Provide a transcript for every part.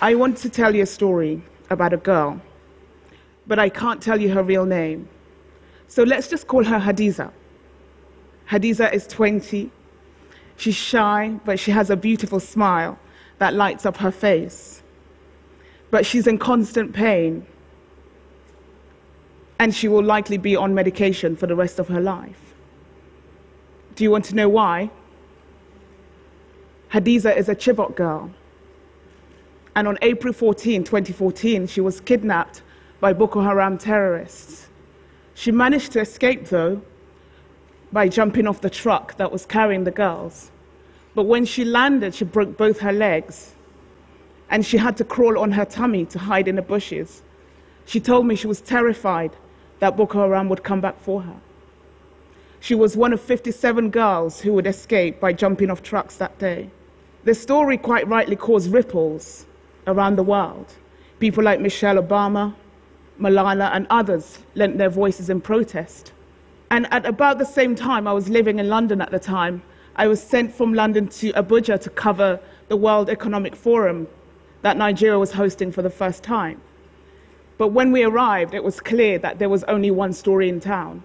I want to tell you a story about a girl, but I can't tell you her real name. So let's just call her Hadiza. Hadiza is 20. She's shy, but she has a beautiful smile that lights up her face. But she's in constant pain, and she will likely be on medication for the rest of her life. Do you want to know why? Hadiza is a Chibok girl. And on April 14, 2014, she was kidnapped by Boko Haram terrorists. She managed to escape, though, by jumping off the truck that was carrying the girls. But when she landed, she broke both her legs, and she had to crawl on her tummy to hide in the bushes. She told me she was terrified that Boko Haram would come back for her. She was one of 57 girls who would escape by jumping off trucks that day. The story quite rightly caused ripples around the world. People like Michelle Obama, Malala, and others lent their voices in protest. And at about the same time, I was living in London at the time, I was sent from London to Abuja to cover the World Economic Forum that Nigeria was hosting for the first time. But when we arrived, it was clear that there was only one story in town.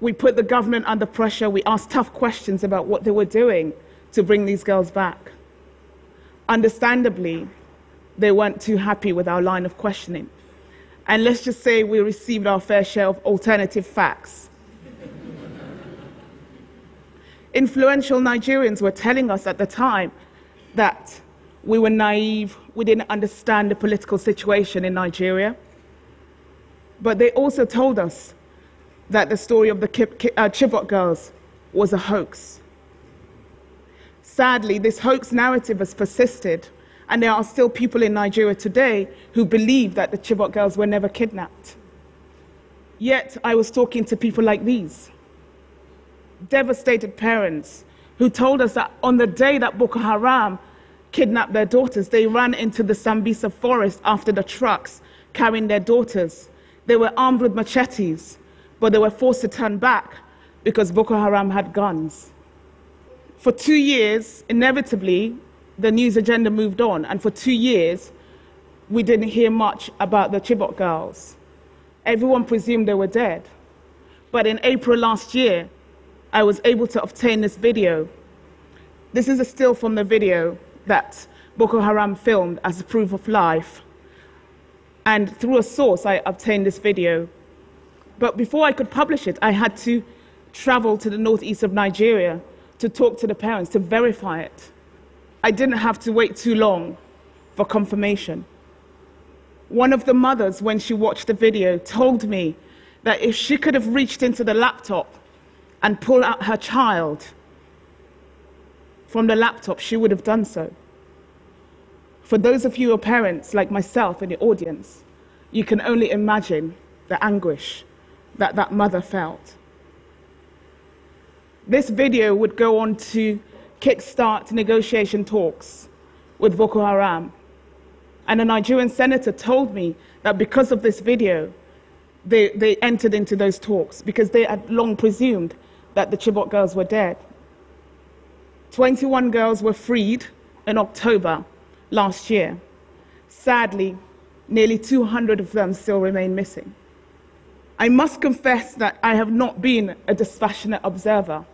We put the government under pressure. We asked tough questions about what they were doing to bring these girls back. Understandably, they weren't too happy with our line of questioning. And let's just say we received our fair share of alternative facts. Influential Nigerians were telling us at the time that we were naive, we didn't understand the political situation in Nigeria. But they also told us that the story of the uh, Chibok girls was a hoax. Sadly, this hoax narrative has persisted, and there are still people in Nigeria today who believe that the Chibok girls were never kidnapped. Yet, I was talking to people like these devastated parents who told us that on the day that Boko Haram kidnapped their daughters, they ran into the Sambisa forest after the trucks carrying their daughters. They were armed with machetes, but they were forced to turn back because Boko Haram had guns. For two years, inevitably, the news agenda moved on, and for two years, we didn't hear much about the Chibok girls. Everyone presumed they were dead. But in April last year, I was able to obtain this video. This is a still from the video that Boko Haram filmed as a proof of life. And through a source, I obtained this video. But before I could publish it, I had to travel to the northeast of Nigeria to talk to the parents to verify it. I didn't have to wait too long for confirmation. One of the mothers, when she watched the video, told me that if she could have reached into the laptop and pulled out her child from the laptop, she would have done so. For those of you who are parents, like myself in the audience, you can only imagine the anguish that that mother felt. This video would go on to kickstart negotiation talks with Boko Haram. And a Nigerian senator told me that because of this video, they, they entered into those talks because they had long presumed that the Chibok girls were dead. 21 girls were freed in October last year. Sadly, nearly 200 of them still remain missing. I must confess that I have not been a dispassionate observer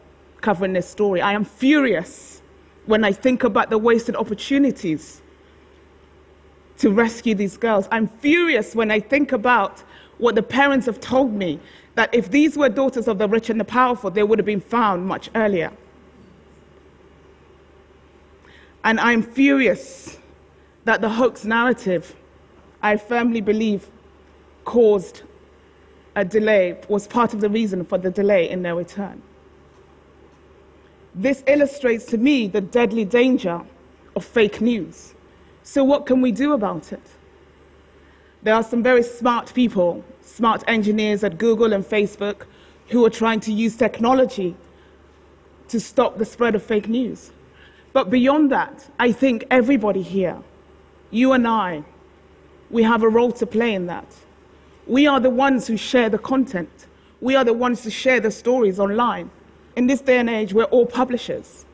covering this story. I am furious when I think about the wasted opportunities to rescue these girls. I'm furious when I think about what the parents have told me that if these were daughters of the rich and the powerful, they would have been found much earlier. And I'm furious that the hoax narrative, I firmly believe, caused a delay, was part of the reason for the delay in their return. This illustrates to me the deadly danger of fake news. So, what can we do about it? There are some very smart people, smart engineers at Google and Facebook, who are trying to use technology to stop the spread of fake news. But beyond that, I think everybody here, you and I, we have a role to play in that. We are the ones who share the content. We are the ones who share the stories online. In this day and age, we're all publishers.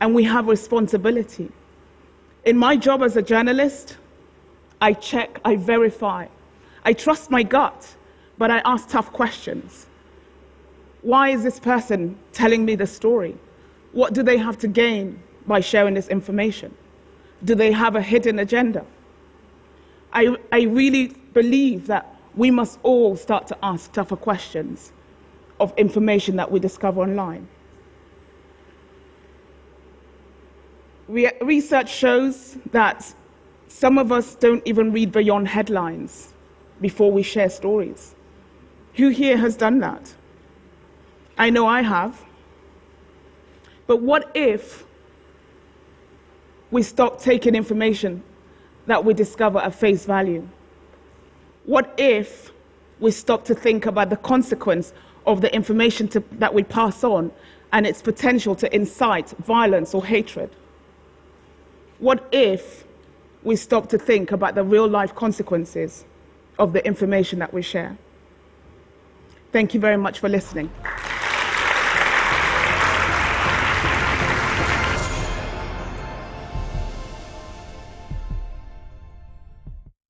And we have responsibility. In my job as a journalist, I check, I verify. I trust my gut, but I ask tough questions. Why is this person telling me the story? What do they have to gain by sharing this information? Do they have a hidden agenda? I, I really believe that we must all start to ask tougher questions of information that we discover online. Re- research shows that some of us don't even read beyond headlines before we share stories. Who here has done that? I know I have. But what if we stop taking information that we discover at face value? What if we stop to think about the consequence of the information to, that we pass on and its potential to incite violence or hatred? What if we stop to think about the real life consequences of the information that we share? Thank you very much for listening.